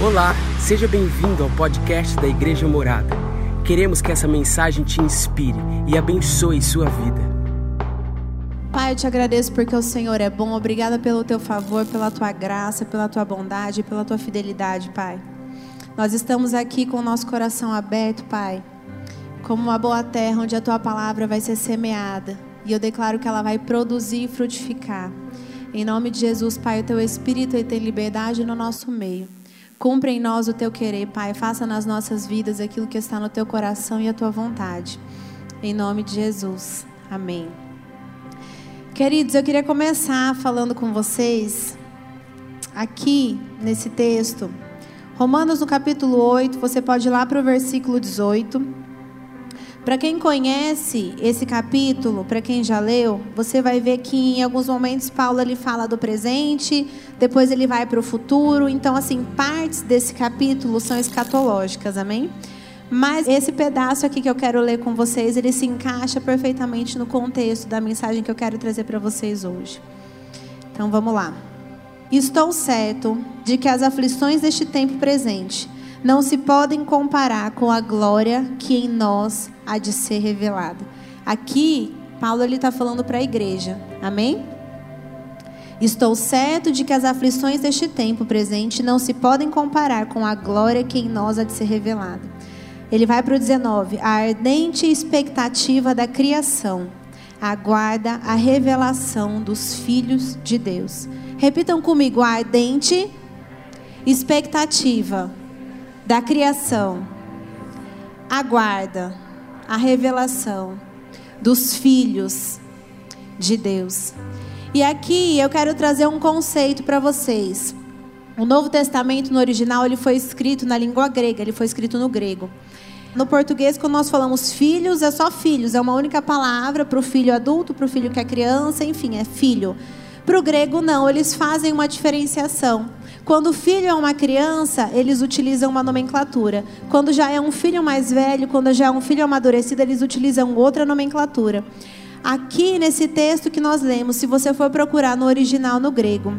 Olá, seja bem-vindo ao podcast da Igreja Morada. Queremos que essa mensagem te inspire e abençoe sua vida. Pai, eu te agradeço porque o Senhor é bom. Obrigada pelo teu favor, pela tua graça, pela tua bondade, pela tua fidelidade, Pai. Nós estamos aqui com o nosso coração aberto, Pai, como uma boa terra onde a tua palavra vai ser semeada. E eu declaro que ela vai produzir e frutificar. Em nome de Jesus, Pai, o teu Espírito tem liberdade no nosso meio. Cumpre em nós o teu querer, Pai. Faça nas nossas vidas aquilo que está no teu coração e a tua vontade. Em nome de Jesus. Amém. Queridos, eu queria começar falando com vocês aqui nesse texto. Romanos no capítulo 8, você pode ir lá para o versículo 18. Para quem conhece esse capítulo, para quem já leu, você vai ver que em alguns momentos Paulo ele fala do presente, depois ele vai para o futuro. Então, assim, partes desse capítulo são escatológicas, amém? Mas esse pedaço aqui que eu quero ler com vocês, ele se encaixa perfeitamente no contexto da mensagem que eu quero trazer para vocês hoje. Então, vamos lá. Estou certo de que as aflições deste tempo presente não se podem comparar com a glória que em nós há de ser revelada. Aqui, Paulo está falando para a igreja, amém? Estou certo de que as aflições deste tempo presente não se podem comparar com a glória que em nós há de ser revelada. Ele vai para o 19: a ardente expectativa da criação aguarda a revelação dos filhos de Deus. Repitam comigo: a ardente expectativa da criação aguarda a revelação dos filhos de Deus. E aqui eu quero trazer um conceito para vocês. O Novo Testamento no original ele foi escrito na língua grega, ele foi escrito no grego. No português, quando nós falamos filhos, é só filhos, é uma única palavra para o filho adulto, para o filho que é criança, enfim, é filho. Para o grego, não, eles fazem uma diferenciação. Quando o filho é uma criança, eles utilizam uma nomenclatura. Quando já é um filho mais velho, quando já é um filho amadurecido, eles utilizam outra nomenclatura. Aqui nesse texto que nós lemos, se você for procurar no original no grego,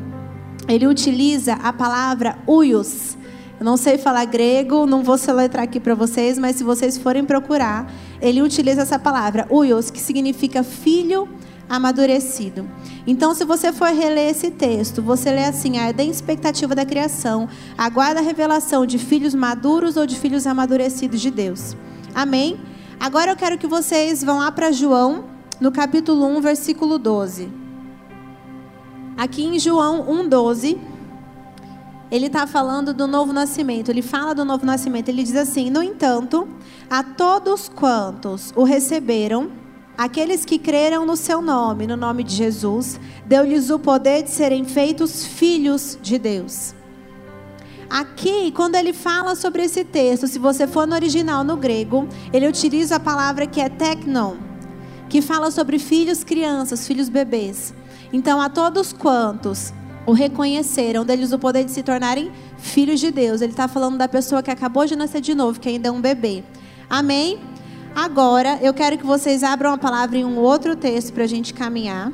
ele utiliza a palavra uios. Eu não sei falar grego, não vou soletrar aqui para vocês, mas se vocês forem procurar, ele utiliza essa palavra uios, que significa filho amadurecido. Então, se você for reler esse texto, você lê assim: a ardente expectativa da criação, aguarda a revelação de filhos maduros ou de filhos amadurecidos de Deus. Amém? Agora eu quero que vocês vão lá para João, no capítulo 1, versículo 12. Aqui em João 1,12, ele está falando do novo nascimento. Ele fala do novo nascimento. Ele diz assim: No entanto, a todos quantos o receberam, Aqueles que creram no seu nome, no nome de Jesus, deu-lhes o poder de serem feitos filhos de Deus. Aqui, quando ele fala sobre esse texto, se você for no original no grego, ele utiliza a palavra que é teknon, que fala sobre filhos, crianças, filhos bebês. Então, a todos quantos o reconheceram, deles o poder de se tornarem filhos de Deus. Ele está falando da pessoa que acabou de nascer de novo, que ainda é um bebê. Amém? Agora, eu quero que vocês abram a palavra em um outro texto para a gente caminhar.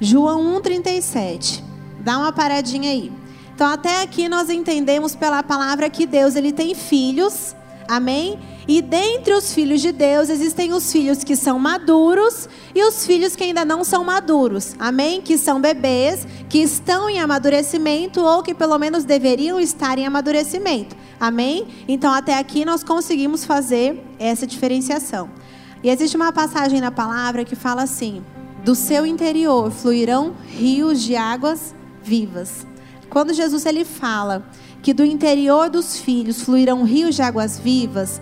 João 1,37. Dá uma paradinha aí. Então, até aqui nós entendemos pela palavra que Deus ele tem filhos. Amém? E dentre os filhos de Deus existem os filhos que são maduros e os filhos que ainda não são maduros. Amém? Que são bebês, que estão em amadurecimento ou que pelo menos deveriam estar em amadurecimento. Amém? Então até aqui nós conseguimos fazer essa diferenciação. E existe uma passagem na palavra que fala assim: do seu interior fluirão rios de águas vivas. Quando Jesus ele fala que do interior dos filhos fluirão rios de águas vivas,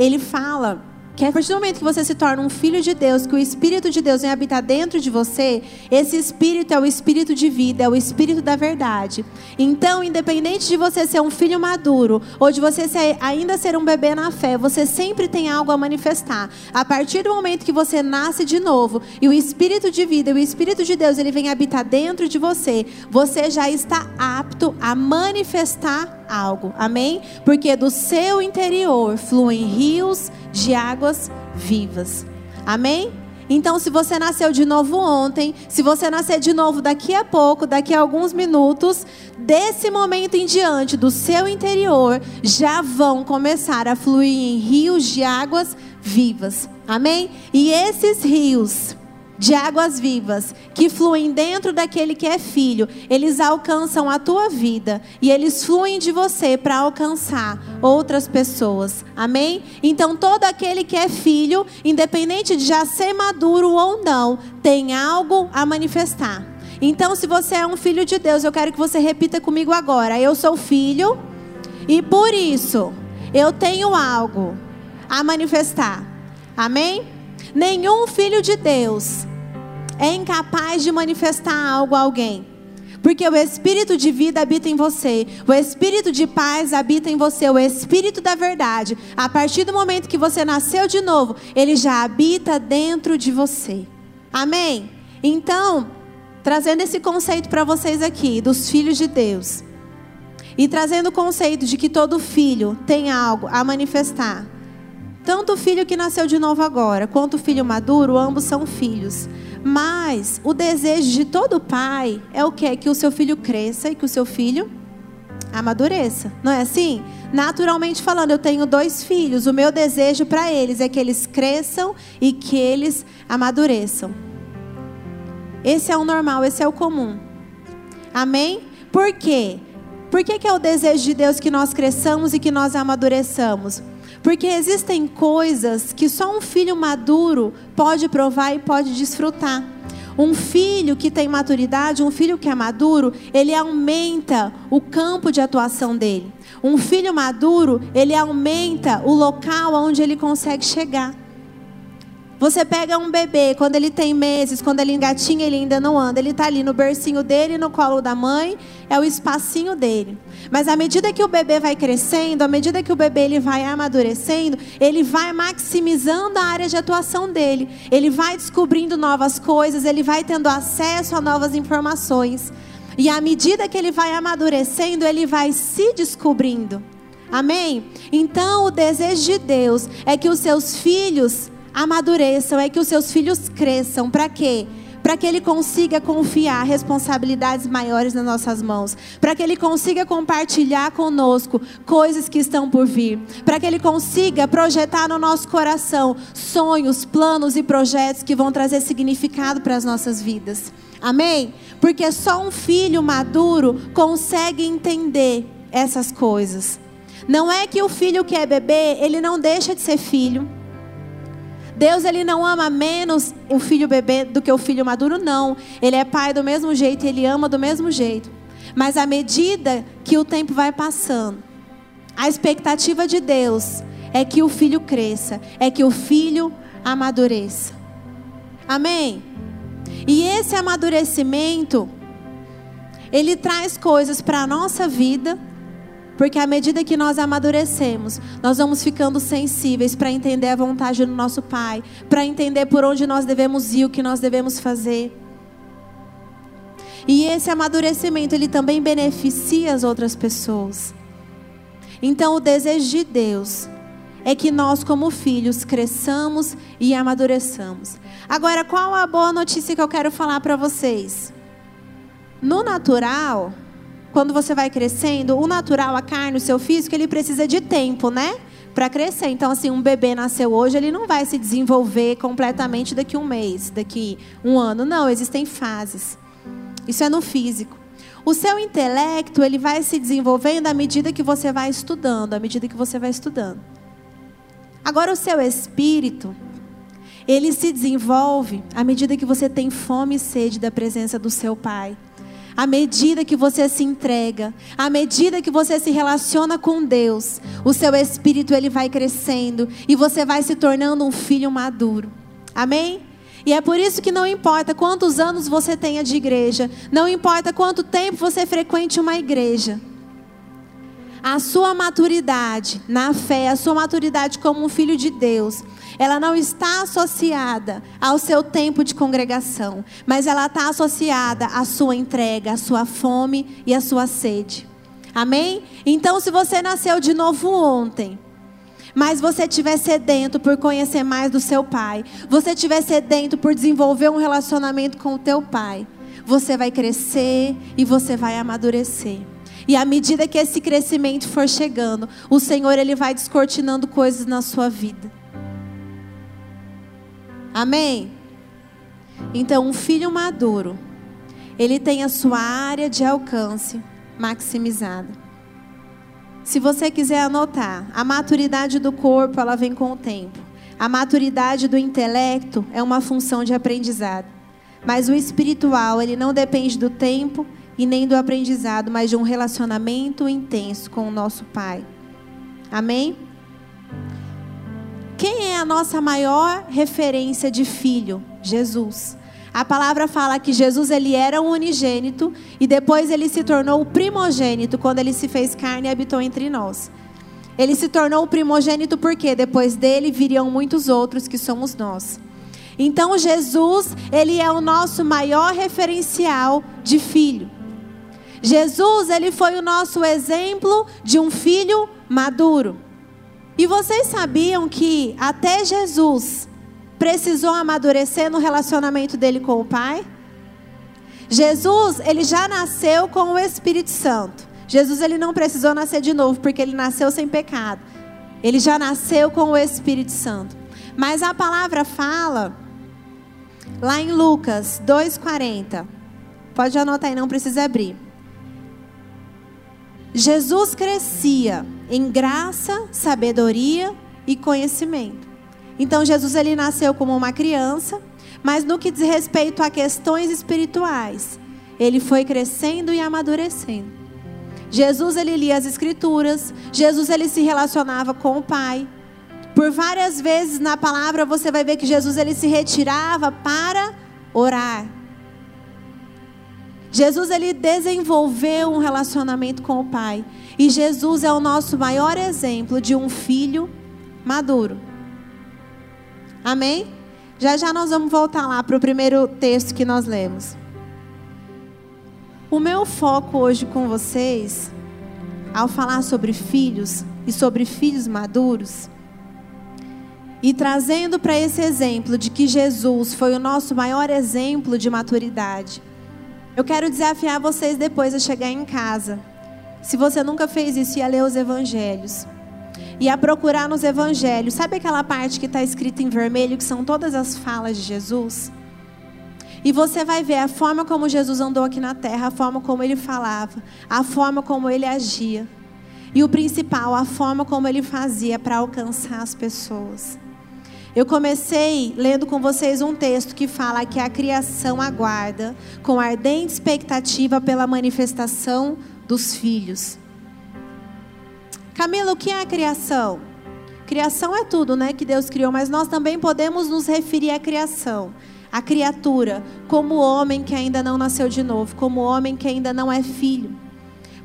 ele fala que a partir do momento que você se torna um filho de Deus, que o Espírito de Deus vem habitar dentro de você, esse Espírito é o Espírito de vida, é o Espírito da verdade. Então, independente de você ser um filho maduro ou de você ser, ainda ser um bebê na fé, você sempre tem algo a manifestar. A partir do momento que você nasce de novo e o Espírito de vida, o Espírito de Deus, ele vem habitar dentro de você, você já está apto a manifestar algo. Amém? Porque do seu interior fluem rios de águas vivas. Amém? Então, se você nasceu de novo ontem, se você nascer de novo daqui a pouco, daqui a alguns minutos, desse momento em diante, do seu interior, já vão começar a fluir em rios de águas vivas. Amém? E esses rios de águas vivas que fluem dentro daquele que é filho, eles alcançam a tua vida e eles fluem de você para alcançar outras pessoas. Amém? Então todo aquele que é filho, independente de já ser maduro ou não, tem algo a manifestar. Então, se você é um filho de Deus, eu quero que você repita comigo agora: Eu sou filho e por isso eu tenho algo a manifestar. Amém? Nenhum filho de Deus é incapaz de manifestar algo a alguém. Porque o espírito de vida habita em você, o espírito de paz habita em você, o espírito da verdade. A partir do momento que você nasceu de novo, ele já habita dentro de você. Amém? Então, trazendo esse conceito para vocês aqui, dos filhos de Deus, e trazendo o conceito de que todo filho tem algo a manifestar. Tanto o filho que nasceu de novo agora, quanto o filho maduro, ambos são filhos. Mas o desejo de todo pai é o que? Que o seu filho cresça e que o seu filho amadureça. Não é assim? Naturalmente falando, eu tenho dois filhos. O meu desejo para eles é que eles cresçam e que eles amadureçam. Esse é o normal, esse é o comum. Amém? Por quê? Por que, que é o desejo de Deus que nós cresçamos e que nós amadureçamos? Porque existem coisas que só um filho maduro pode provar e pode desfrutar. Um filho que tem maturidade, um filho que é maduro, ele aumenta o campo de atuação dele. Um filho maduro, ele aumenta o local onde ele consegue chegar. Você pega um bebê, quando ele tem meses, quando ele engatinha, ele ainda não anda. Ele está ali no bercinho dele, no colo da mãe, é o espacinho dele. Mas à medida que o bebê vai crescendo, à medida que o bebê ele vai amadurecendo, ele vai maximizando a área de atuação dele. Ele vai descobrindo novas coisas, ele vai tendo acesso a novas informações. E à medida que ele vai amadurecendo, ele vai se descobrindo. Amém? Então, o desejo de Deus é que os seus filhos amadureçam, é que os seus filhos cresçam. Para quê? Para que ele consiga confiar responsabilidades maiores nas nossas mãos. Para que ele consiga compartilhar conosco coisas que estão por vir. Para que ele consiga projetar no nosso coração sonhos, planos e projetos que vão trazer significado para as nossas vidas. Amém? Porque só um filho maduro consegue entender essas coisas. Não é que o filho que é bebê, ele não deixa de ser filho. Deus ele não ama menos o filho bebê do que o filho maduro, não. Ele é pai do mesmo jeito, ele ama do mesmo jeito. Mas à medida que o tempo vai passando, a expectativa de Deus é que o filho cresça, é que o filho amadureça. Amém? E esse amadurecimento, ele traz coisas para a nossa vida porque à medida que nós amadurecemos, nós vamos ficando sensíveis para entender a vontade do nosso Pai, para entender por onde nós devemos ir, o que nós devemos fazer. E esse amadurecimento, ele também beneficia as outras pessoas. Então, o desejo de Deus é que nós, como filhos, cresçamos e amadureçamos. Agora, qual a boa notícia que eu quero falar para vocês? No natural, quando você vai crescendo, o natural, a carne, o seu físico, ele precisa de tempo, né? Para crescer. Então, assim, um bebê nasceu hoje, ele não vai se desenvolver completamente daqui um mês, daqui um ano. Não, existem fases. Isso é no físico. O seu intelecto, ele vai se desenvolvendo à medida que você vai estudando, à medida que você vai estudando. Agora, o seu espírito, ele se desenvolve à medida que você tem fome e sede da presença do seu Pai à medida que você se entrega, à medida que você se relaciona com Deus, o seu espírito ele vai crescendo e você vai se tornando um filho maduro. Amém? E é por isso que não importa quantos anos você tenha de igreja, não importa quanto tempo você frequente uma igreja. A sua maturidade na fé, a sua maturidade como um filho de Deus, ela não está associada ao seu tempo de congregação, mas ela está associada à sua entrega, à sua fome e à sua sede. Amém? Então, se você nasceu de novo ontem, mas você estiver sedento por conhecer mais do seu pai, você estiver sedento por desenvolver um relacionamento com o teu pai, você vai crescer e você vai amadurecer. E à medida que esse crescimento for chegando, o Senhor ele vai descortinando coisas na sua vida. Amém? Então, um filho maduro, ele tem a sua área de alcance maximizada. Se você quiser anotar, a maturidade do corpo, ela vem com o tempo. A maturidade do intelecto é uma função de aprendizado. Mas o espiritual, ele não depende do tempo e nem do aprendizado, mas de um relacionamento intenso com o nosso Pai. Amém? Quem é a nossa maior referência de filho? Jesus. A palavra fala que Jesus ele era um unigênito e depois ele se tornou o primogênito quando ele se fez carne e habitou entre nós. Ele se tornou o primogênito porque depois dele viriam muitos outros que somos nós. Então Jesus, ele é o nosso maior referencial de filho. Jesus, ele foi o nosso exemplo de um filho maduro. E vocês sabiam que até Jesus precisou amadurecer no relacionamento dele com o Pai? Jesus, ele já nasceu com o Espírito Santo. Jesus ele não precisou nascer de novo porque ele nasceu sem pecado. Ele já nasceu com o Espírito Santo. Mas a palavra fala lá em Lucas 2:40. Pode anotar aí, não precisa abrir. Jesus crescia em graça, sabedoria e conhecimento. Então Jesus ele nasceu como uma criança, mas no que diz respeito a questões espirituais, ele foi crescendo e amadurecendo. Jesus ele lia as escrituras, Jesus ele se relacionava com o Pai. Por várias vezes na palavra você vai ver que Jesus ele se retirava para orar. Jesus ele desenvolveu um relacionamento com o Pai. E Jesus é o nosso maior exemplo de um filho maduro. Amém? Já já nós vamos voltar lá para o primeiro texto que nós lemos. O meu foco hoje com vocês, ao falar sobre filhos e sobre filhos maduros, e trazendo para esse exemplo de que Jesus foi o nosso maior exemplo de maturidade eu quero desafiar vocês depois a chegar em casa. Se você nunca fez isso, e a ler os evangelhos. E a procurar nos evangelhos. Sabe aquela parte que está escrita em vermelho, que são todas as falas de Jesus? E você vai ver a forma como Jesus andou aqui na terra, a forma como ele falava, a forma como ele agia. E o principal, a forma como ele fazia para alcançar as pessoas. Eu comecei lendo com vocês um texto que fala que a criação aguarda com ardente expectativa pela manifestação dos filhos. Camila, o que é a criação? Criação é tudo, né, que Deus criou, mas nós também podemos nos referir à criação, à criatura, como homem que ainda não nasceu de novo, como homem que ainda não é filho.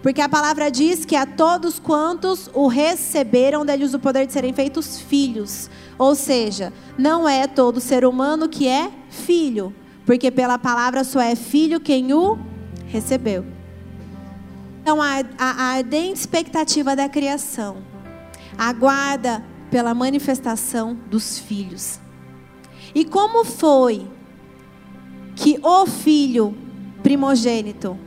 Porque a palavra diz que a todos quantos o receberam, deles o poder de serem feitos filhos. Ou seja, não é todo ser humano que é filho, porque pela palavra só é filho quem o recebeu. Então, a, a, a ardente expectativa da criação aguarda pela manifestação dos filhos. E como foi que o filho primogênito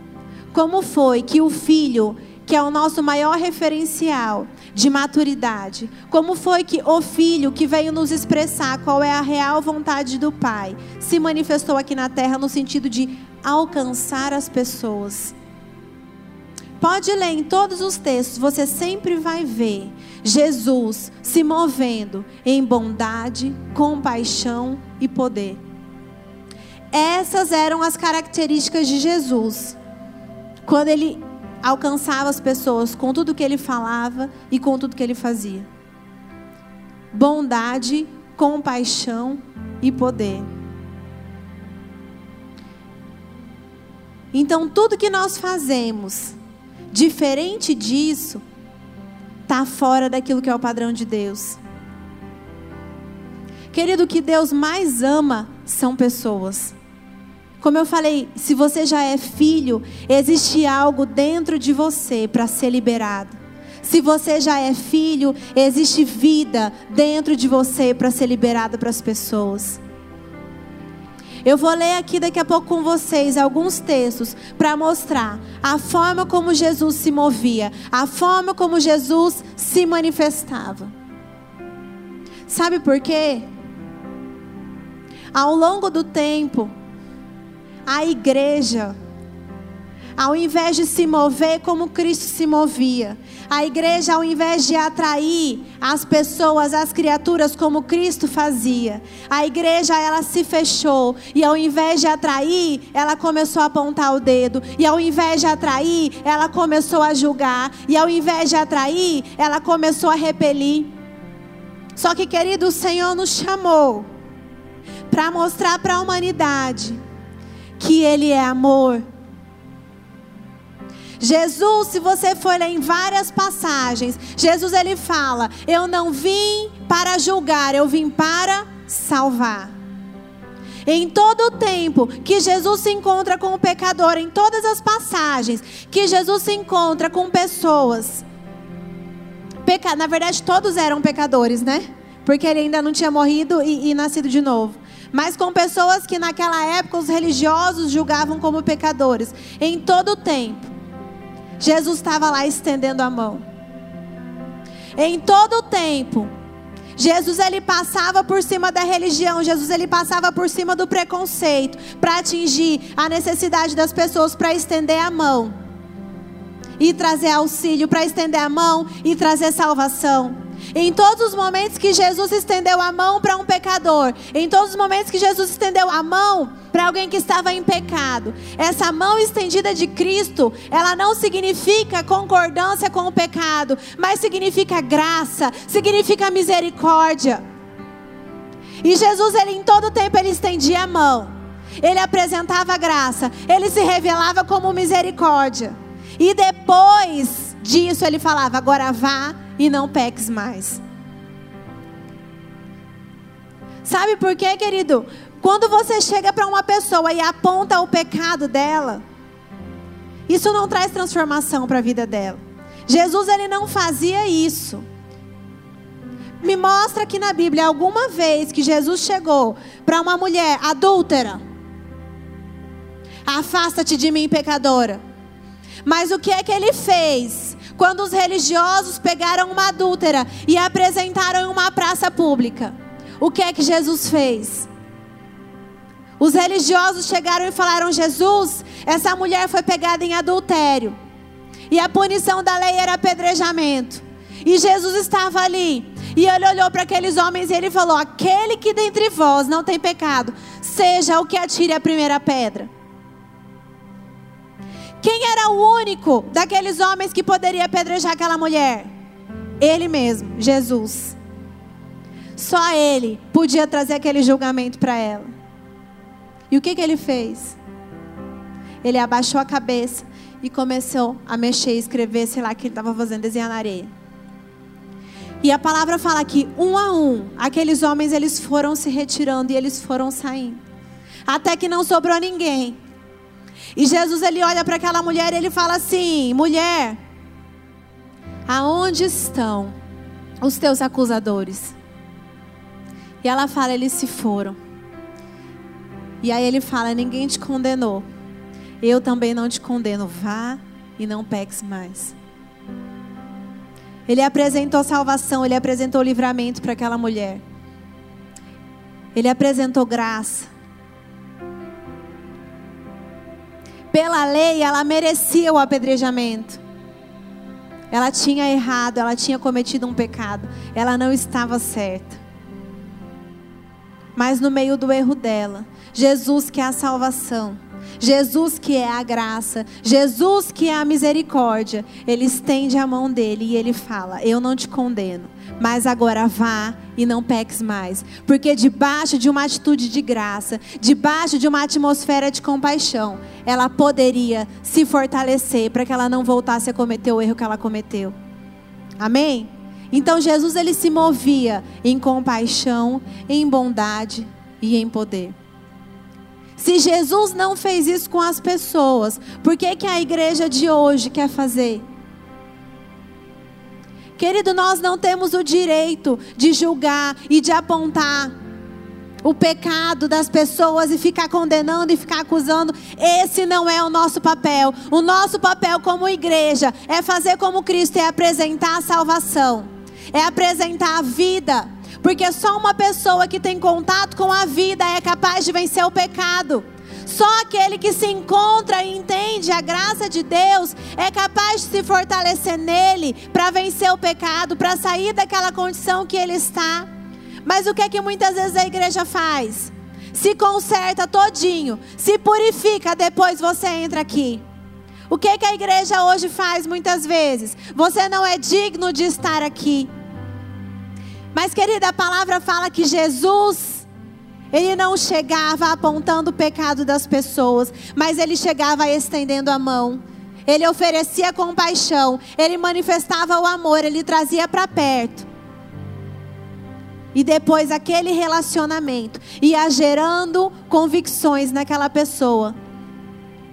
como foi que o filho, que é o nosso maior referencial de maturidade, como foi que o filho que veio nos expressar qual é a real vontade do Pai, se manifestou aqui na terra no sentido de alcançar as pessoas. Pode ler em todos os textos, você sempre vai ver Jesus se movendo em bondade, compaixão e poder. Essas eram as características de Jesus quando ele alcançava as pessoas com tudo que ele falava e com tudo que ele fazia. Bondade, compaixão e poder. Então, tudo que nós fazemos diferente disso está fora daquilo que é o padrão de Deus. Querido, o que Deus mais ama são pessoas. Como eu falei, se você já é filho, existe algo dentro de você para ser liberado. Se você já é filho, existe vida dentro de você para ser liberada para as pessoas. Eu vou ler aqui daqui a pouco com vocês alguns textos para mostrar a forma como Jesus se movia, a forma como Jesus se manifestava. Sabe por quê? Ao longo do tempo, a igreja, ao invés de se mover como Cristo se movia, a igreja, ao invés de atrair as pessoas, as criaturas como Cristo fazia, a igreja ela se fechou. E ao invés de atrair, ela começou a apontar o dedo, e ao invés de atrair, ela começou a julgar, e ao invés de atrair, ela começou a repelir. Só que, querido, o Senhor nos chamou para mostrar para a humanidade que Ele é amor Jesus, se você for ler em várias passagens, Jesus ele fala: Eu não vim para julgar, eu vim para salvar. Em todo o tempo que Jesus se encontra com o pecador, em todas as passagens que Jesus se encontra com pessoas, peca... na verdade todos eram pecadores, né? Porque ele ainda não tinha morrido e, e nascido de novo mas com pessoas que naquela época os religiosos julgavam como pecadores. Em todo o tempo, Jesus estava lá estendendo a mão. Em todo o tempo, Jesus ele passava por cima da religião, Jesus ele passava por cima do preconceito para atingir a necessidade das pessoas para estender a mão e trazer auxílio, para estender a mão e trazer salvação. Em todos os momentos que Jesus estendeu a mão para um pecador, em todos os momentos que Jesus estendeu a mão para alguém que estava em pecado, essa mão estendida de Cristo, ela não significa concordância com o pecado, mas significa graça, significa misericórdia. E Jesus, ele em todo tempo ele estendia a mão. Ele apresentava graça, ele se revelava como misericórdia. E depois disso ele falava: "Agora vá e não peques mais. Sabe por quê, querido? Quando você chega para uma pessoa e aponta o pecado dela, isso não traz transformação para a vida dela. Jesus ele não fazia isso. Me mostra aqui na Bíblia alguma vez que Jesus chegou para uma mulher adúltera. Afasta-te de mim, pecadora. Mas o que é que ele fez? Quando os religiosos pegaram uma adúltera e apresentaram em uma praça pública. O que é que Jesus fez? Os religiosos chegaram e falaram: Jesus, essa mulher foi pegada em adultério. E a punição da lei era apedrejamento. E Jesus estava ali. E ele olhou para aqueles homens e ele falou: Aquele que dentre vós não tem pecado, seja o que atire a primeira pedra. Quem era o único daqueles homens que poderia apedrejar aquela mulher? Ele mesmo, Jesus. Só ele podia trazer aquele julgamento para ela. E o que, que ele fez? Ele abaixou a cabeça e começou a mexer, escrever, sei lá, que ele estava fazendo, desenhar na areia. E a palavra fala que um a um, aqueles homens eles foram se retirando e eles foram saindo. Até que não sobrou ninguém. E Jesus ele olha para aquela mulher e ele fala assim: mulher, aonde estão os teus acusadores? E ela fala: eles se foram. E aí ele fala: ninguém te condenou. Eu também não te condeno. Vá e não peques mais. Ele apresentou salvação, ele apresentou livramento para aquela mulher. Ele apresentou graça. Pela lei, ela merecia o apedrejamento. Ela tinha errado, ela tinha cometido um pecado. Ela não estava certa. Mas no meio do erro dela, Jesus que é a salvação, Jesus que é a graça, Jesus que é a misericórdia, ele estende a mão dele e ele fala: Eu não te condeno, mas agora vá e não peques mais. Porque debaixo de uma atitude de graça, debaixo de uma atmosfera de compaixão, ela poderia se fortalecer para que ela não voltasse a cometer o erro que ela cometeu. Amém? Então Jesus ele se movia em compaixão, em bondade e em poder. Se Jesus não fez isso com as pessoas, por que, que a igreja de hoje quer fazer? Querido, nós não temos o direito de julgar e de apontar o pecado das pessoas e ficar condenando e ficar acusando. Esse não é o nosso papel. O nosso papel como igreja é fazer como Cristo é apresentar a salvação, é apresentar a vida. Porque só uma pessoa que tem contato com a vida é capaz de vencer o pecado. Só aquele que se encontra e entende a graça de Deus é capaz de se fortalecer nele para vencer o pecado, para sair daquela condição que ele está. Mas o que é que muitas vezes a igreja faz? Se conserta todinho, se purifica, depois você entra aqui. O que é que a igreja hoje faz muitas vezes? Você não é digno de estar aqui. Mas querida, a palavra fala que Jesus ele não chegava apontando o pecado das pessoas, mas ele chegava estendendo a mão. Ele oferecia compaixão, ele manifestava o amor, ele trazia para perto. E depois aquele relacionamento ia gerando convicções naquela pessoa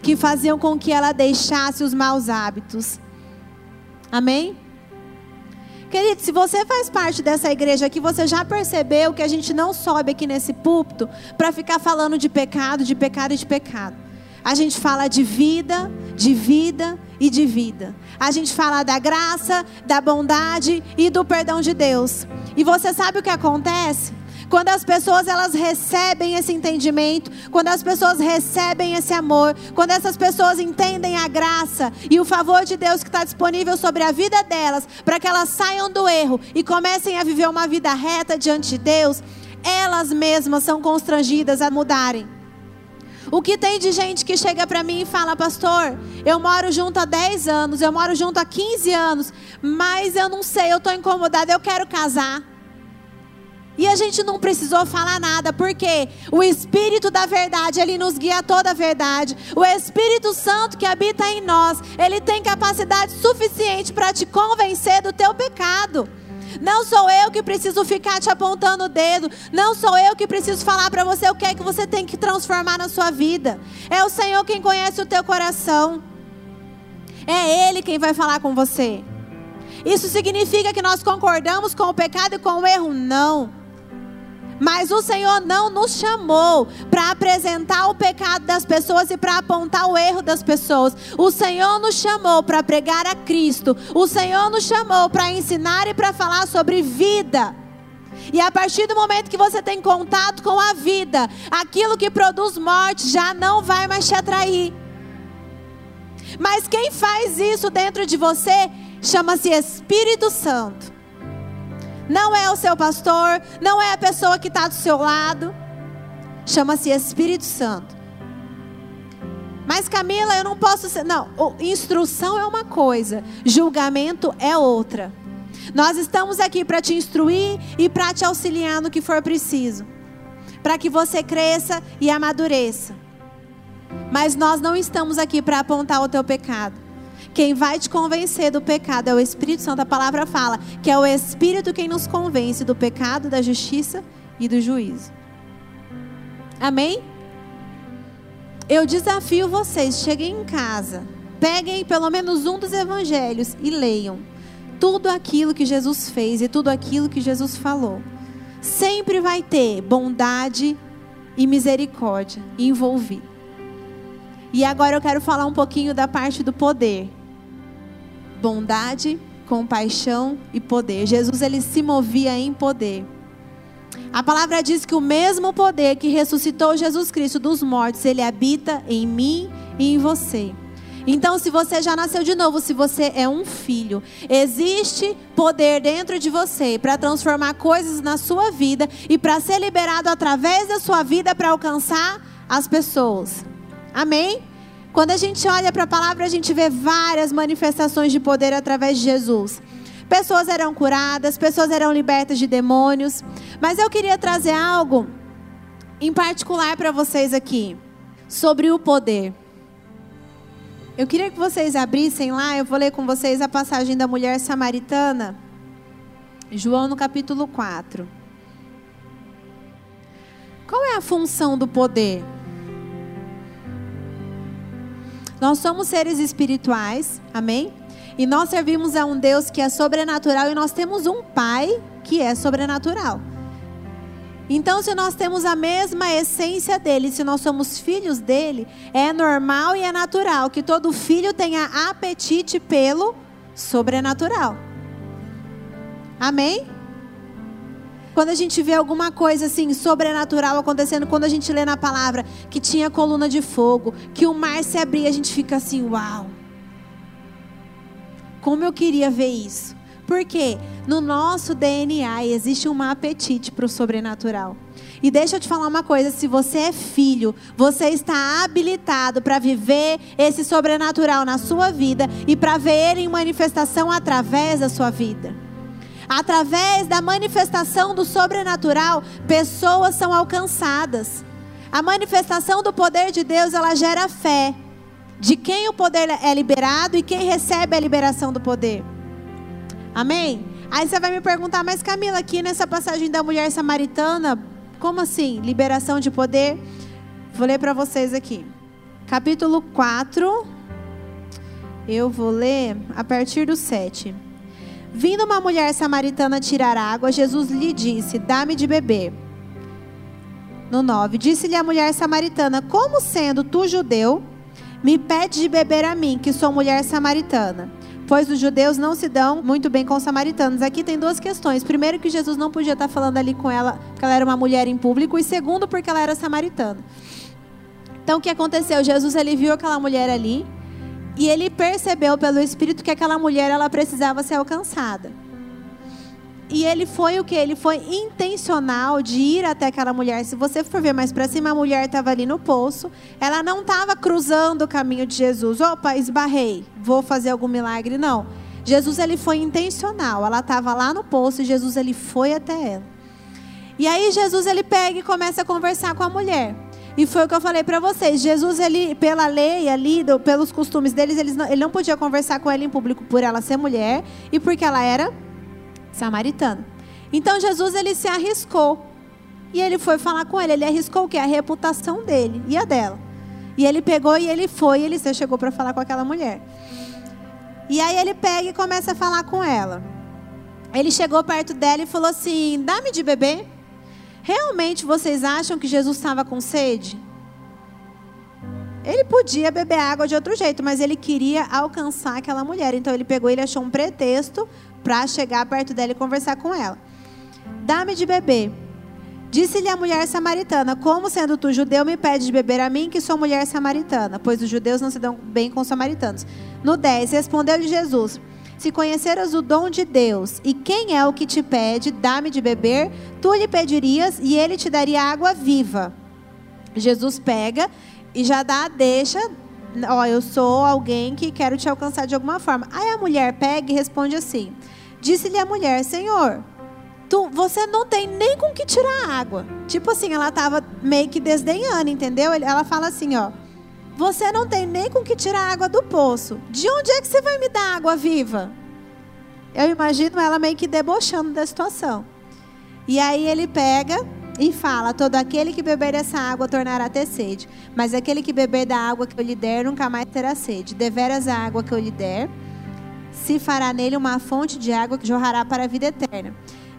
que faziam com que ela deixasse os maus hábitos. Amém? Querido, se você faz parte dessa igreja aqui, você já percebeu que a gente não sobe aqui nesse púlpito para ficar falando de pecado, de pecado e de pecado. A gente fala de vida, de vida e de vida. A gente fala da graça, da bondade e do perdão de Deus. E você sabe o que acontece? Quando as pessoas elas recebem esse entendimento, quando as pessoas recebem esse amor, quando essas pessoas entendem a graça e o favor de Deus que está disponível sobre a vida delas, para que elas saiam do erro e comecem a viver uma vida reta diante de Deus, elas mesmas são constrangidas a mudarem. O que tem de gente que chega para mim e fala, pastor, eu moro junto há 10 anos, eu moro junto há 15 anos, mas eu não sei, eu estou incomodada, eu quero casar. E a gente não precisou falar nada, porque o Espírito da verdade, ele nos guia a toda a verdade. O Espírito Santo que habita em nós, ele tem capacidade suficiente para te convencer do teu pecado. Não sou eu que preciso ficar te apontando o dedo. Não sou eu que preciso falar para você o que é que você tem que transformar na sua vida. É o Senhor quem conhece o teu coração. É Ele quem vai falar com você. Isso significa que nós concordamos com o pecado e com o erro? Não. Mas o Senhor não nos chamou para apresentar o pecado das pessoas e para apontar o erro das pessoas. O Senhor nos chamou para pregar a Cristo. O Senhor nos chamou para ensinar e para falar sobre vida. E a partir do momento que você tem contato com a vida, aquilo que produz morte já não vai mais te atrair. Mas quem faz isso dentro de você chama-se Espírito Santo. Não é o seu pastor, não é a pessoa que está do seu lado. Chama-se Espírito Santo. Mas Camila, eu não posso ser. Não, instrução é uma coisa, julgamento é outra. Nós estamos aqui para te instruir e para te auxiliar no que for preciso, para que você cresça e amadureça. Mas nós não estamos aqui para apontar o teu pecado. Quem vai te convencer do pecado é o Espírito Santo. A palavra fala que é o Espírito quem nos convence do pecado, da justiça e do juízo. Amém? Eu desafio vocês, cheguem em casa, peguem pelo menos um dos evangelhos e leiam tudo aquilo que Jesus fez e tudo aquilo que Jesus falou. Sempre vai ter bondade e misericórdia envolvido. E agora eu quero falar um pouquinho da parte do poder bondade, compaixão e poder. Jesus ele se movia em poder. A palavra diz que o mesmo poder que ressuscitou Jesus Cristo dos mortos, ele habita em mim e em você. Então, se você já nasceu de novo, se você é um filho, existe poder dentro de você para transformar coisas na sua vida e para ser liberado através da sua vida para alcançar as pessoas. Amém? Quando a gente olha para a palavra, a gente vê várias manifestações de poder através de Jesus. Pessoas eram curadas, pessoas eram libertas de demônios. Mas eu queria trazer algo em particular para vocês aqui, sobre o poder. Eu queria que vocês abrissem lá, eu vou ler com vocês a passagem da mulher samaritana, João no capítulo 4. Qual é a função do poder? Nós somos seres espirituais, amém? E nós servimos a um Deus que é sobrenatural e nós temos um Pai que é sobrenatural. Então, se nós temos a mesma essência dele, se nós somos filhos dele, é normal e é natural que todo filho tenha apetite pelo sobrenatural. Amém? Quando a gente vê alguma coisa assim sobrenatural acontecendo, quando a gente lê na palavra que tinha coluna de fogo, que o mar se abria, a gente fica assim, uau. Como eu queria ver isso. Porque no nosso DNA existe um apetite para o sobrenatural. E deixa eu te falar uma coisa: se você é filho, você está habilitado para viver esse sobrenatural na sua vida e para ver ele em manifestação através da sua vida. Através da manifestação do sobrenatural, pessoas são alcançadas. A manifestação do poder de Deus, ela gera fé de quem o poder é liberado e quem recebe a liberação do poder. Amém? Aí você vai me perguntar, mas Camila, aqui nessa passagem da mulher samaritana, como assim? Liberação de poder? Vou ler para vocês aqui. Capítulo 4. Eu vou ler a partir do 7. Vindo uma mulher samaritana tirar água, Jesus lhe disse: Dá-me de beber. No 9, disse-lhe a mulher samaritana: Como sendo tu judeu, me pede de beber a mim, que sou mulher samaritana. Pois os judeus não se dão muito bem com os samaritanos. Aqui tem duas questões. Primeiro, que Jesus não podia estar falando ali com ela, porque ela era uma mulher em público. E segundo, porque ela era samaritana. Então, o que aconteceu? Jesus ele viu aquela mulher ali e ele percebeu pelo Espírito que aquela mulher ela precisava ser alcançada. E ele foi o que? Ele foi intencional de ir até aquela mulher. Se você for ver mais para cima, a mulher estava ali no poço. Ela não estava cruzando o caminho de Jesus. Opa, esbarrei, vou fazer algum milagre. Não. Jesus ele foi intencional. Ela estava lá no poço e Jesus ele foi até ela. E aí Jesus ele pega e começa a conversar com a mulher. E foi o que eu falei para vocês. Jesus, ele, pela lei ali, pelos costumes deles, ele não, ele não podia conversar com ela em público por ela ser mulher e porque ela era samaritano. Então Jesus ele se arriscou. E ele foi falar com ele. Ele arriscou o quê? A reputação dele e a dela. E ele pegou e ele foi, e ele chegou para falar com aquela mulher. E aí ele pega e começa a falar com ela. Ele chegou perto dela e falou assim: "Dá-me de beber". Realmente vocês acham que Jesus estava com sede? Ele podia beber água de outro jeito, mas ele queria alcançar aquela mulher. Então ele pegou, ele achou um pretexto para chegar perto dela e conversar com ela. Dá-me de beber. Disse-lhe a mulher samaritana: Como sendo tu judeu, me pede de beber a mim, que sou mulher samaritana? Pois os judeus não se dão bem com os samaritanos. No 10, respondeu-lhe Jesus: Se conheceras o dom de Deus e quem é o que te pede, dá-me de beber, tu lhe pedirias e ele te daria água viva. Jesus pega e já dá a deixa ó, eu sou alguém que quero te alcançar de alguma forma. Aí a mulher pega e responde assim: Disse-lhe a mulher: Senhor, tu, você não tem nem com que tirar água. Tipo assim, ela estava meio que desdenhando, entendeu? Ela fala assim: Ó, você não tem nem com que tirar água do poço. De onde é que você vai me dar água viva? Eu imagino ela meio que debochando da situação. E aí ele pega e fala: Todo aquele que beber dessa água tornará ter sede, mas aquele que beber da água que eu lhe der nunca mais terá sede. Deveras a água que eu lhe der se fará nele uma fonte de água que jorrará para a vida eterna.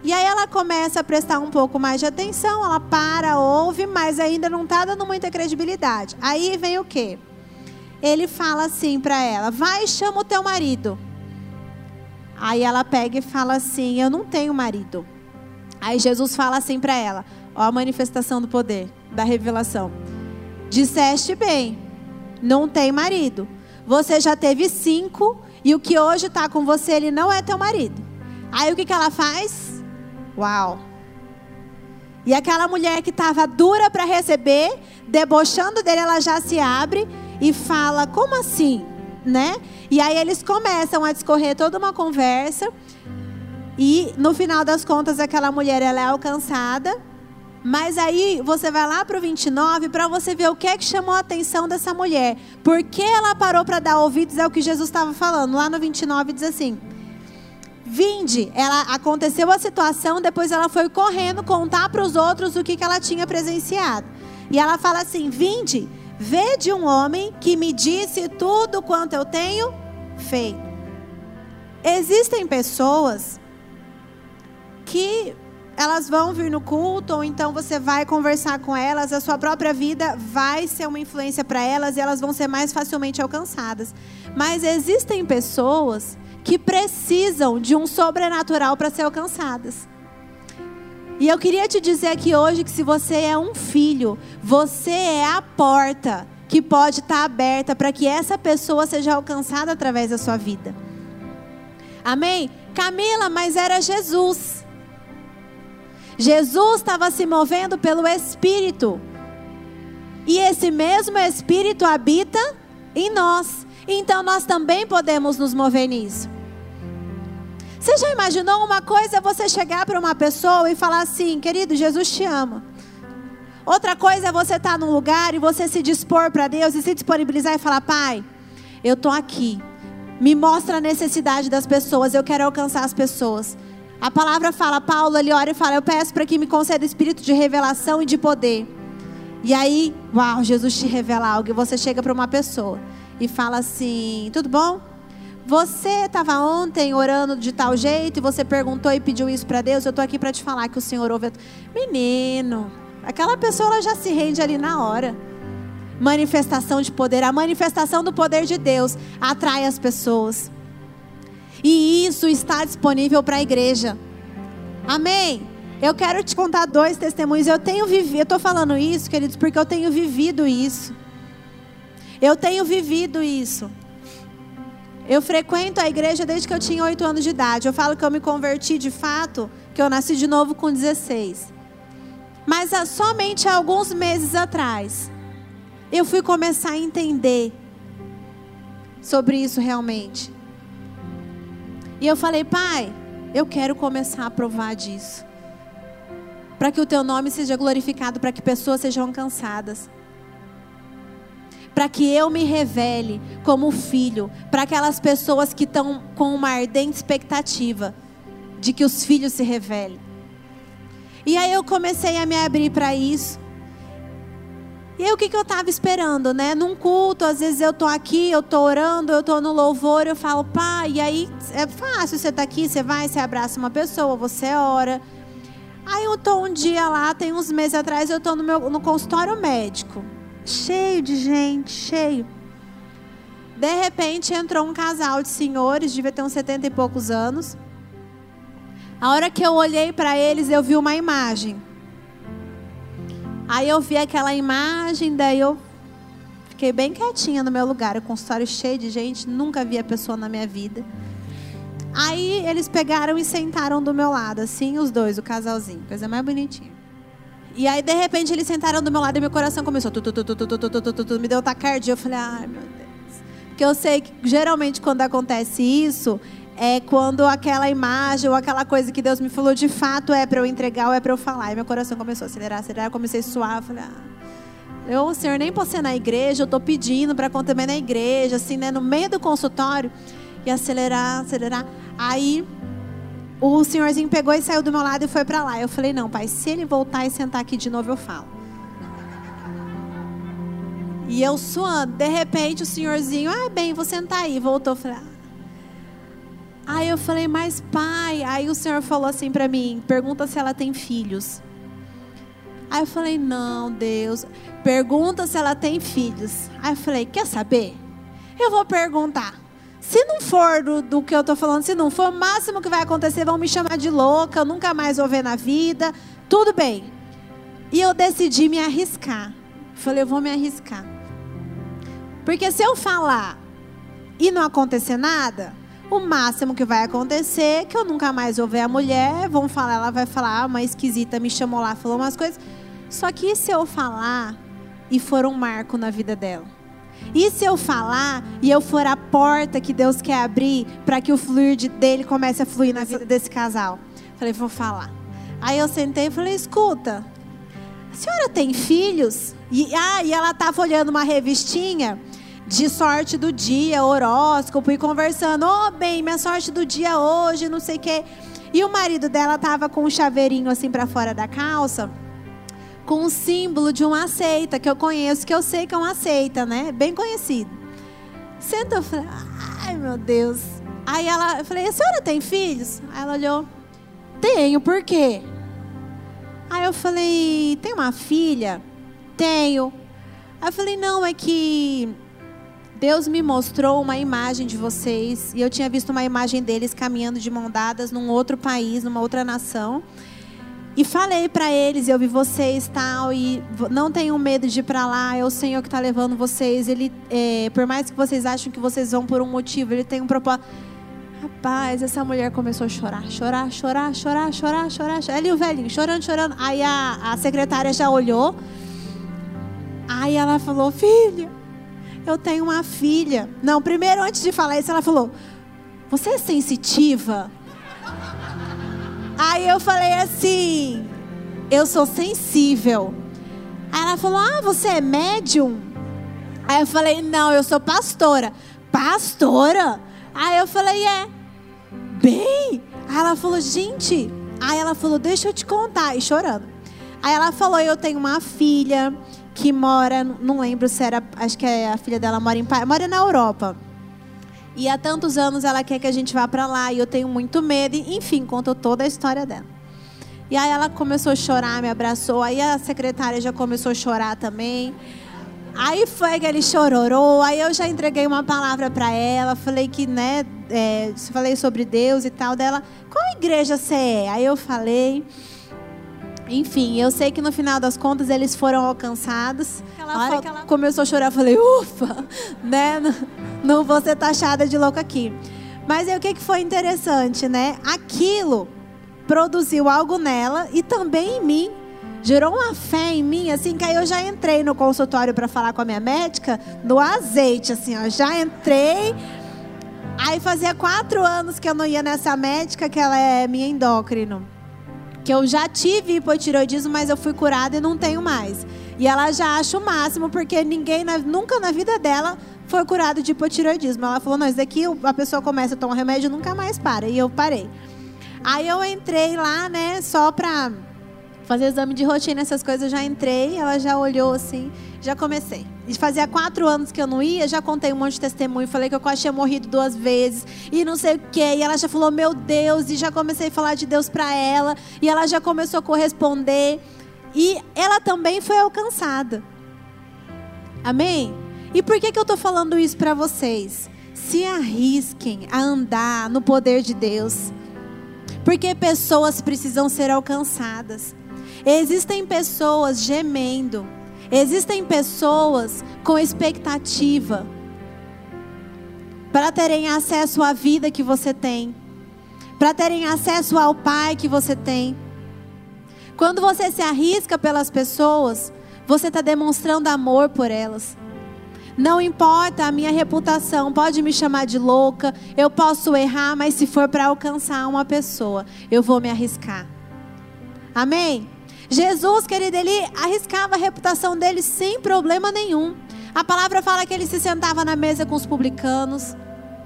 E aí ela começa a prestar um pouco mais de atenção, ela para, ouve, mas ainda não está dando muita credibilidade. Aí vem o quê? Ele fala assim para ela: vai e chama o teu marido. Aí ela pega e fala assim: eu não tenho marido. Aí Jesus fala assim para ela: ó a manifestação do poder, da revelação. Disseste bem, não tem marido. Você já teve cinco e o que hoje está com você, ele não é teu marido. Aí o que, que ela faz? Uau! E aquela mulher que estava dura para receber, debochando dele, ela já se abre e fala: Como assim? Né? E aí eles começam a discorrer toda uma conversa. E no final das contas, aquela mulher ela é alcançada mas aí você vai lá para o 29 para você ver o que é que chamou a atenção dessa mulher. Por que ela parou para dar ouvidos ao que Jesus estava falando? Lá no 29 diz assim: Vinde, ela aconteceu a situação, depois ela foi correndo contar para os outros o que, que ela tinha presenciado. E ela fala assim: Vinde, vede um homem que me disse tudo quanto eu tenho feito. existem pessoas que elas vão vir no culto, ou então você vai conversar com elas, a sua própria vida vai ser uma influência para elas e elas vão ser mais facilmente alcançadas. Mas existem pessoas que precisam de um sobrenatural para ser alcançadas. E eu queria te dizer aqui hoje que se você é um filho, você é a porta que pode estar aberta para que essa pessoa seja alcançada através da sua vida. Amém? Camila, mas era Jesus. Jesus estava se movendo pelo Espírito. E esse mesmo Espírito habita em nós. Então nós também podemos nos mover nisso. Você já imaginou uma coisa você chegar para uma pessoa e falar assim, querido, Jesus te ama. Outra coisa é você estar tá num lugar e você se dispor para Deus e se disponibilizar e falar, Pai, eu estou aqui. Me mostra a necessidade das pessoas, eu quero alcançar as pessoas. A palavra fala, Paulo, ele ora e fala: Eu peço para que me conceda espírito de revelação e de poder. E aí, uau, Jesus te revela algo. E você chega para uma pessoa e fala assim: Tudo bom? Você estava ontem orando de tal jeito e você perguntou e pediu isso para Deus. Eu estou aqui para te falar que o Senhor ouve. Menino, aquela pessoa ela já se rende ali na hora. Manifestação de poder. A manifestação do poder de Deus atrai as pessoas. E isso está disponível para a igreja. Amém. Eu quero te contar dois testemunhos. Eu tenho vivido, eu estou falando isso, queridos, porque eu tenho vivido isso. Eu tenho vivido isso. Eu frequento a igreja desde que eu tinha oito anos de idade. Eu falo que eu me converti de fato, que eu nasci de novo com 16. Mas há, somente há alguns meses atrás, eu fui começar a entender sobre isso realmente. E eu falei, pai, eu quero começar a provar disso. Para que o teu nome seja glorificado, para que pessoas sejam alcançadas. Para que eu me revele como filho, para aquelas pessoas que estão com uma ardente expectativa de que os filhos se revelem. E aí eu comecei a me abrir para isso. E aí o que, que eu estava esperando, né? Num culto, às vezes eu tô aqui, eu tô orando, eu tô no louvor, eu falo, pai, e aí é fácil, você tá aqui, você vai, você abraça uma pessoa, você ora. Aí eu tô um dia lá, tem uns meses atrás, eu tô no meu no consultório médico, cheio de gente, cheio. De repente entrou um casal de senhores, devia ter uns 70 e poucos anos. A hora que eu olhei para eles, eu vi uma imagem. Aí eu vi aquela imagem, daí eu fiquei bem quietinha no meu lugar. O consultório cheio de gente, nunca vi a pessoa na minha vida. Aí eles pegaram e sentaram do meu lado, assim, os dois, o casalzinho, coisa mais bonitinha. E aí, de repente, eles sentaram do meu lado e meu coração começou. Tu, tu, tu, tu, tu, tu, tu, tu, me deu tacardia. Eu falei, ai meu Deus. Porque eu sei que geralmente quando acontece isso, é quando aquela imagem ou aquela coisa que Deus me falou de fato é para eu entregar ou é para eu falar. E meu coração começou a acelerar, acelerar. Eu comecei a suar. Eu falei, ah. Eu, senhor, nem posso ser na igreja, eu tô pedindo para contaminar na igreja, assim, né? No meio do consultório. E acelerar, acelerar. Aí o senhorzinho pegou e saiu do meu lado e foi para lá. Eu falei, não, pai, se ele voltar e sentar aqui de novo, eu falo. E eu suando, de repente o senhorzinho, ah, bem, vou sentar aí. Voltou, falei, ah, Aí eu falei, mas pai. Aí o senhor falou assim para mim: pergunta se ela tem filhos. Aí eu falei, não, Deus. Pergunta se ela tem filhos. Aí eu falei, quer saber? Eu vou perguntar. Se não for do, do que eu estou falando, se não for, o máximo que vai acontecer, vão me chamar de louca, eu nunca mais vou ver na vida. Tudo bem. E eu decidi me arriscar. Falei, eu vou me arriscar. Porque se eu falar e não acontecer nada, o máximo que vai acontecer é que eu nunca mais vou ver a mulher, vão falar, ela vai falar, ah, uma esquisita me chamou lá, falou umas coisas. Só que se eu falar e for um marco na vida dela? E se eu falar e eu for a porta que Deus quer abrir para que o fluir de, dele comece a fluir na vida desse casal? Falei, vou falar. Aí eu sentei e falei, escuta, a senhora tem filhos? E, ah, e ela estava olhando uma revistinha de sorte do dia, horóscopo, e conversando, ô oh, bem, minha sorte do dia hoje, não sei o quê. E o marido dela tava com um chaveirinho assim para fora da calça, com um símbolo de uma seita que eu conheço, que eu sei que é uma seita, né? Bem conhecido. Senta, eu falei, ai meu Deus. Aí ela, eu falei, a senhora tem filhos? Aí ela olhou, tenho, por quê? Aí eu falei, tem uma filha? Tenho. Aí eu falei, não, é que Deus me mostrou uma imagem de vocês e eu tinha visto uma imagem deles caminhando de mão dadas num outro país, numa outra nação. E falei para eles, eu vi vocês tal, e não tenham medo de ir para lá, é o Senhor que está levando vocês. Ele, é, por mais que vocês achem que vocês vão por um motivo, Ele tem um propósito. Rapaz, essa mulher começou a chorar, chorar, chorar, chorar, chorar, chorar. chorar. E o velhinho chorando, chorando. Aí a, a secretária já olhou. Aí ela falou, filha, eu tenho uma filha. Não, primeiro antes de falar isso, ela falou, você é sensitiva? Aí eu falei assim: eu sou sensível. Aí ela falou: ah, você é médium? Aí eu falei: não, eu sou pastora. Pastora? Aí eu falei: é. Bem? Aí ela falou: gente. Aí ela falou: deixa eu te contar. E chorando. Aí ela falou: eu tenho uma filha que mora, não lembro se era, acho que é a filha dela mora em mora na Europa. E há tantos anos ela quer que a gente vá para lá e eu tenho muito medo. Enfim, contou toda a história dela. E aí ela começou a chorar, me abraçou. Aí a secretária já começou a chorar também. Aí foi aquele chororô. Aí eu já entreguei uma palavra para ela. Falei que, né, é, falei sobre Deus e tal dela. Qual igreja você é? Aí eu falei. Enfim, eu sei que no final das contas eles foram alcançados. Ela, hora que ela começou a chorar, eu falei, ufa, né? Não, não vou ser taxada de louca aqui. Mas aí o que, que foi interessante, né? Aquilo produziu algo nela e também em mim. Gerou uma fé em mim, assim, que aí eu já entrei no consultório para falar com a minha médica, no azeite, assim, ó. Já entrei. Aí fazia quatro anos que eu não ia nessa médica, que ela é minha endócrino que eu já tive hipotiroidismo, mas eu fui curada e não tenho mais. E ela já acha o máximo, porque ninguém, nunca na vida dela, foi curado de hipotiroidismo. Ela falou: não, isso daqui a pessoa começa a tomar remédio nunca mais para. E eu parei. Aí eu entrei lá, né, só pra fazer exame de rotina, essas coisas, eu já entrei, ela já olhou assim, já comecei. E fazia quatro anos que eu não ia, já contei um monte de testemunho, falei que eu quase tinha morrido duas vezes, e não sei o quê. E ela já falou, meu Deus, e já comecei a falar de Deus para ela, e ela já começou a corresponder. E ela também foi alcançada. Amém? E por que, que eu estou falando isso para vocês? Se arrisquem a andar no poder de Deus. Porque pessoas precisam ser alcançadas. Existem pessoas gemendo. Existem pessoas com expectativa para terem acesso à vida que você tem, para terem acesso ao Pai que você tem. Quando você se arrisca pelas pessoas, você está demonstrando amor por elas. Não importa a minha reputação, pode me chamar de louca, eu posso errar, mas se for para alcançar uma pessoa, eu vou me arriscar. Amém? Jesus, querido, ele arriscava a reputação dele sem problema nenhum. A palavra fala que ele se sentava na mesa com os publicanos.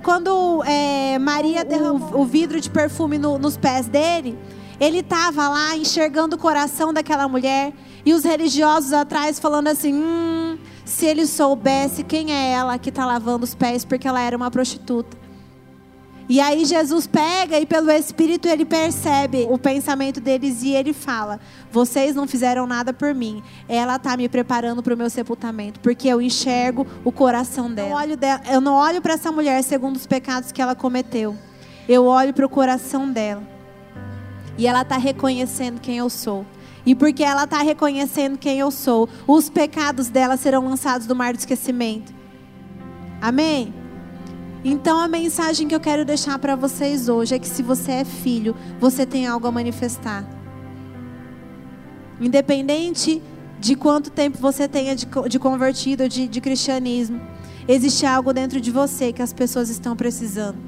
Quando é, Maria derramou o vidro de perfume no, nos pés dele, ele estava lá enxergando o coração daquela mulher e os religiosos atrás falando assim: hum, se ele soubesse quem é ela que está lavando os pés, porque ela era uma prostituta. E aí Jesus pega e pelo Espírito ele percebe o pensamento deles e ele fala: Vocês não fizeram nada por mim. Ela está me preparando para o meu sepultamento, porque eu enxergo o coração dela. Eu não olho para essa mulher segundo os pecados que ela cometeu. Eu olho para o coração dela. E ela está reconhecendo quem eu sou. E porque ela está reconhecendo quem eu sou, os pecados dela serão lançados no mar do esquecimento. Amém? Então a mensagem que eu quero deixar para vocês hoje é que se você é filho, você tem algo a manifestar. Independente de quanto tempo você tenha de, de convertido, de, de cristianismo, existe algo dentro de você que as pessoas estão precisando.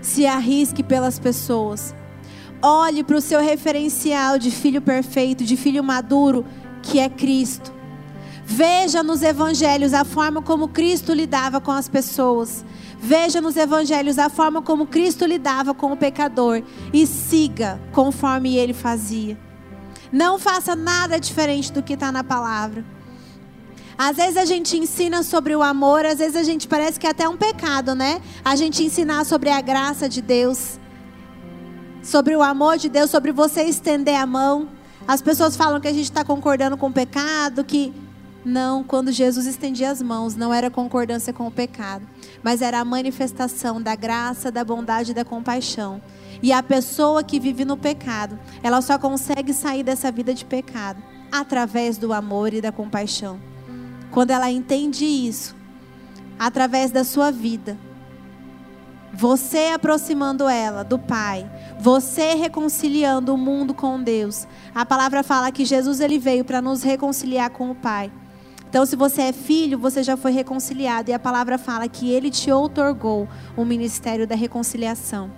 Se arrisque pelas pessoas. Olhe para o seu referencial de filho perfeito, de filho maduro, que é Cristo. Veja nos evangelhos a forma como Cristo lidava com as pessoas. Veja nos evangelhos a forma como Cristo lidava com o pecador e siga conforme ele fazia. Não faça nada diferente do que está na palavra. Às vezes a gente ensina sobre o amor, às vezes a gente parece que é até um pecado, né? A gente ensinar sobre a graça de Deus, sobre o amor de Deus, sobre você estender a mão. As pessoas falam que a gente está concordando com o pecado, que não, quando Jesus estendia as mãos, não era concordância com o pecado, mas era a manifestação da graça, da bondade e da compaixão. E a pessoa que vive no pecado, ela só consegue sair dessa vida de pecado através do amor e da compaixão. Quando ela entende isso, através da sua vida, você aproximando ela do Pai, você reconciliando o mundo com Deus. A palavra fala que Jesus ele veio para nos reconciliar com o Pai. Então, se você é filho, você já foi reconciliado. E a palavra fala que ele te outorgou o ministério da reconciliação.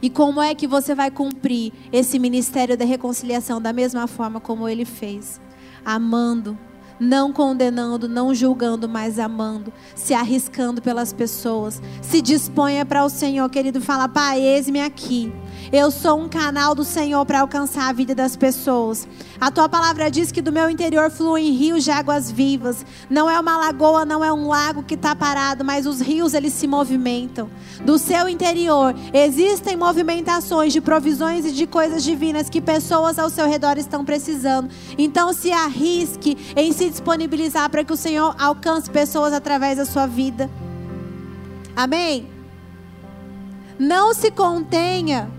E como é que você vai cumprir esse ministério da reconciliação da mesma forma como ele fez? Amando, não condenando, não julgando, mas amando, se arriscando pelas pessoas. Se disponha para o Senhor, querido, fala: Pai, eis-me aqui. Eu sou um canal do Senhor para alcançar a vida das pessoas. A tua palavra diz que do meu interior fluem rios de águas vivas. Não é uma lagoa, não é um lago que está parado, mas os rios eles se movimentam. Do seu interior existem movimentações de provisões e de coisas divinas que pessoas ao seu redor estão precisando. Então se arrisque em se disponibilizar para que o Senhor alcance pessoas através da sua vida. Amém? Não se contenha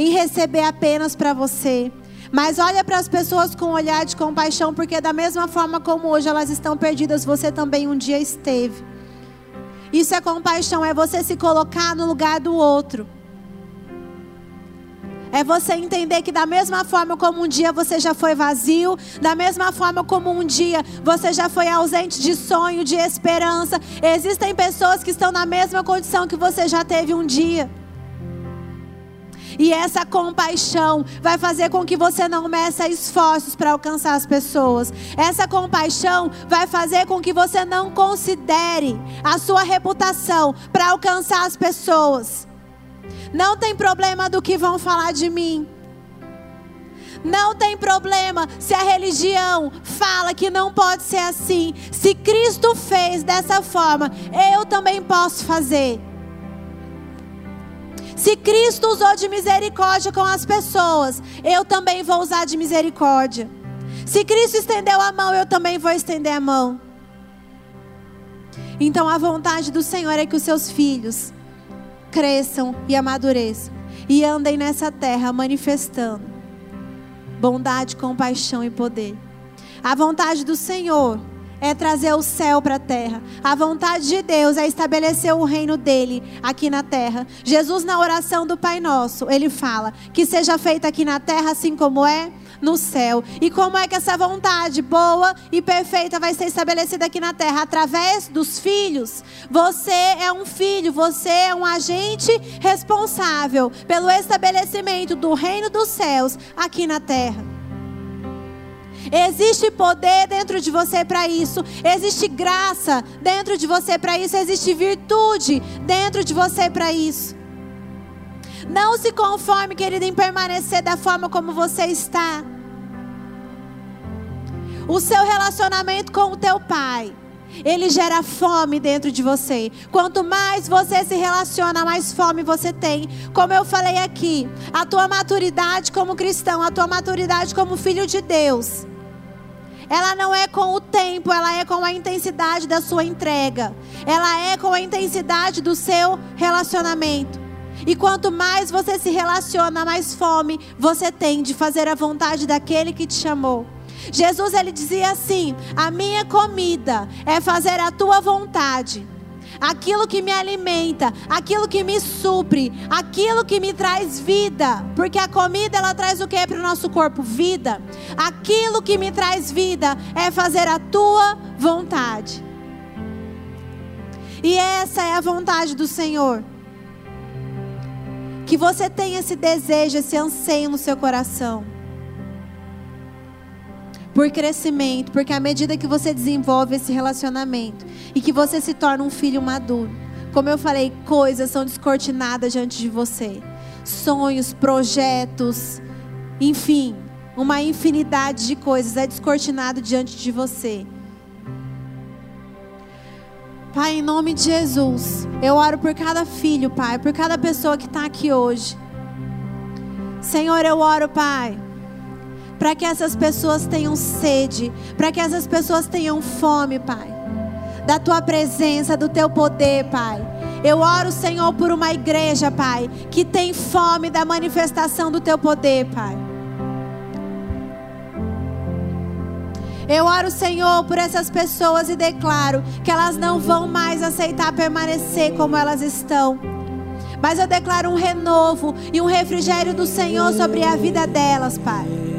em receber apenas para você. Mas olha para as pessoas com um olhar de compaixão, porque da mesma forma como hoje elas estão perdidas, você também um dia esteve. Isso é compaixão, é você se colocar no lugar do outro. É você entender que da mesma forma como um dia você já foi vazio, da mesma forma como um dia você já foi ausente de sonho, de esperança, existem pessoas que estão na mesma condição que você já teve um dia. E essa compaixão vai fazer com que você não meça esforços para alcançar as pessoas. Essa compaixão vai fazer com que você não considere a sua reputação para alcançar as pessoas. Não tem problema do que vão falar de mim. Não tem problema se a religião fala que não pode ser assim. Se Cristo fez dessa forma, eu também posso fazer. Se Cristo usou de misericórdia com as pessoas, eu também vou usar de misericórdia. Se Cristo estendeu a mão, eu também vou estender a mão. Então a vontade do Senhor é que os seus filhos cresçam e amadureçam e andem nessa terra manifestando bondade, compaixão e poder. A vontade do Senhor é trazer o céu para a terra. A vontade de Deus é estabelecer o reino dele aqui na terra. Jesus, na oração do Pai Nosso, ele fala: que seja feita aqui na terra assim como é no céu. E como é que essa vontade boa e perfeita vai ser estabelecida aqui na terra? Através dos filhos. Você é um filho, você é um agente responsável pelo estabelecimento do reino dos céus aqui na terra. Existe poder dentro de você para isso. Existe graça dentro de você para isso. Existe virtude dentro de você para isso. Não se conforme, querido, em permanecer da forma como você está. O seu relacionamento com o teu pai, ele gera fome dentro de você. Quanto mais você se relaciona, mais fome você tem. Como eu falei aqui, a tua maturidade como cristão, a tua maturidade como filho de Deus, ela não é com o tempo, ela é com a intensidade da sua entrega. Ela é com a intensidade do seu relacionamento. E quanto mais você se relaciona, mais fome você tem de fazer a vontade daquele que te chamou. Jesus ele dizia assim: "A minha comida é fazer a tua vontade" aquilo que me alimenta, aquilo que me supre, aquilo que me traz vida, porque a comida ela traz o que para o nosso corpo? Vida. Aquilo que me traz vida é fazer a tua vontade. E essa é a vontade do Senhor. Que você tenha esse desejo, esse anseio no seu coração por crescimento, porque à medida que você desenvolve esse relacionamento e que você se torna um filho maduro, como eu falei, coisas são descortinadas diante de você. Sonhos, projetos, enfim, uma infinidade de coisas é descortinado diante de você. Pai, em nome de Jesus, eu oro por cada filho, Pai, por cada pessoa que está aqui hoje. Senhor, eu oro, Pai, para que essas pessoas tenham sede, para que essas pessoas tenham fome, Pai, da tua presença, do teu poder, Pai. Eu oro, Senhor, por uma igreja, Pai, que tem fome da manifestação do teu poder, Pai. Eu oro, Senhor, por essas pessoas e declaro que elas não vão mais aceitar permanecer como elas estão. Mas eu declaro um renovo e um refrigério do Senhor sobre a vida delas, Pai.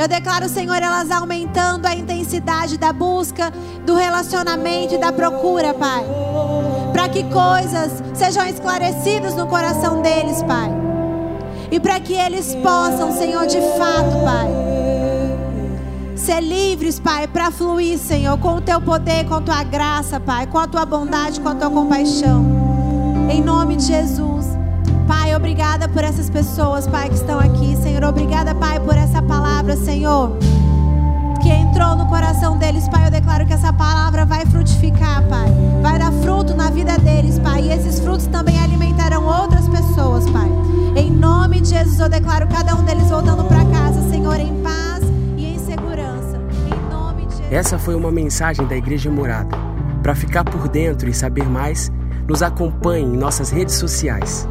Eu declaro, Senhor, elas aumentando a intensidade da busca, do relacionamento e da procura, Pai. Para que coisas sejam esclarecidas no coração deles, Pai. E para que eles possam, Senhor, de fato, Pai ser livres, Pai, para fluir, Senhor, com o teu poder, com a tua graça, Pai, com a tua bondade, com a tua compaixão. Em nome de Jesus. Pai, obrigada por essas pessoas, Pai, que estão aqui. Senhor, obrigada, Pai, por essa palavra, Senhor, que entrou no coração deles, Pai. Eu declaro que essa palavra vai frutificar, Pai. Vai dar fruto na vida deles, Pai. E esses frutos também alimentarão outras pessoas, Pai. Em nome de Jesus, eu declaro cada um deles voltando para casa, Senhor, em paz. Essa foi uma mensagem da Igreja Morada. Para ficar por dentro e saber mais, nos acompanhe em nossas redes sociais.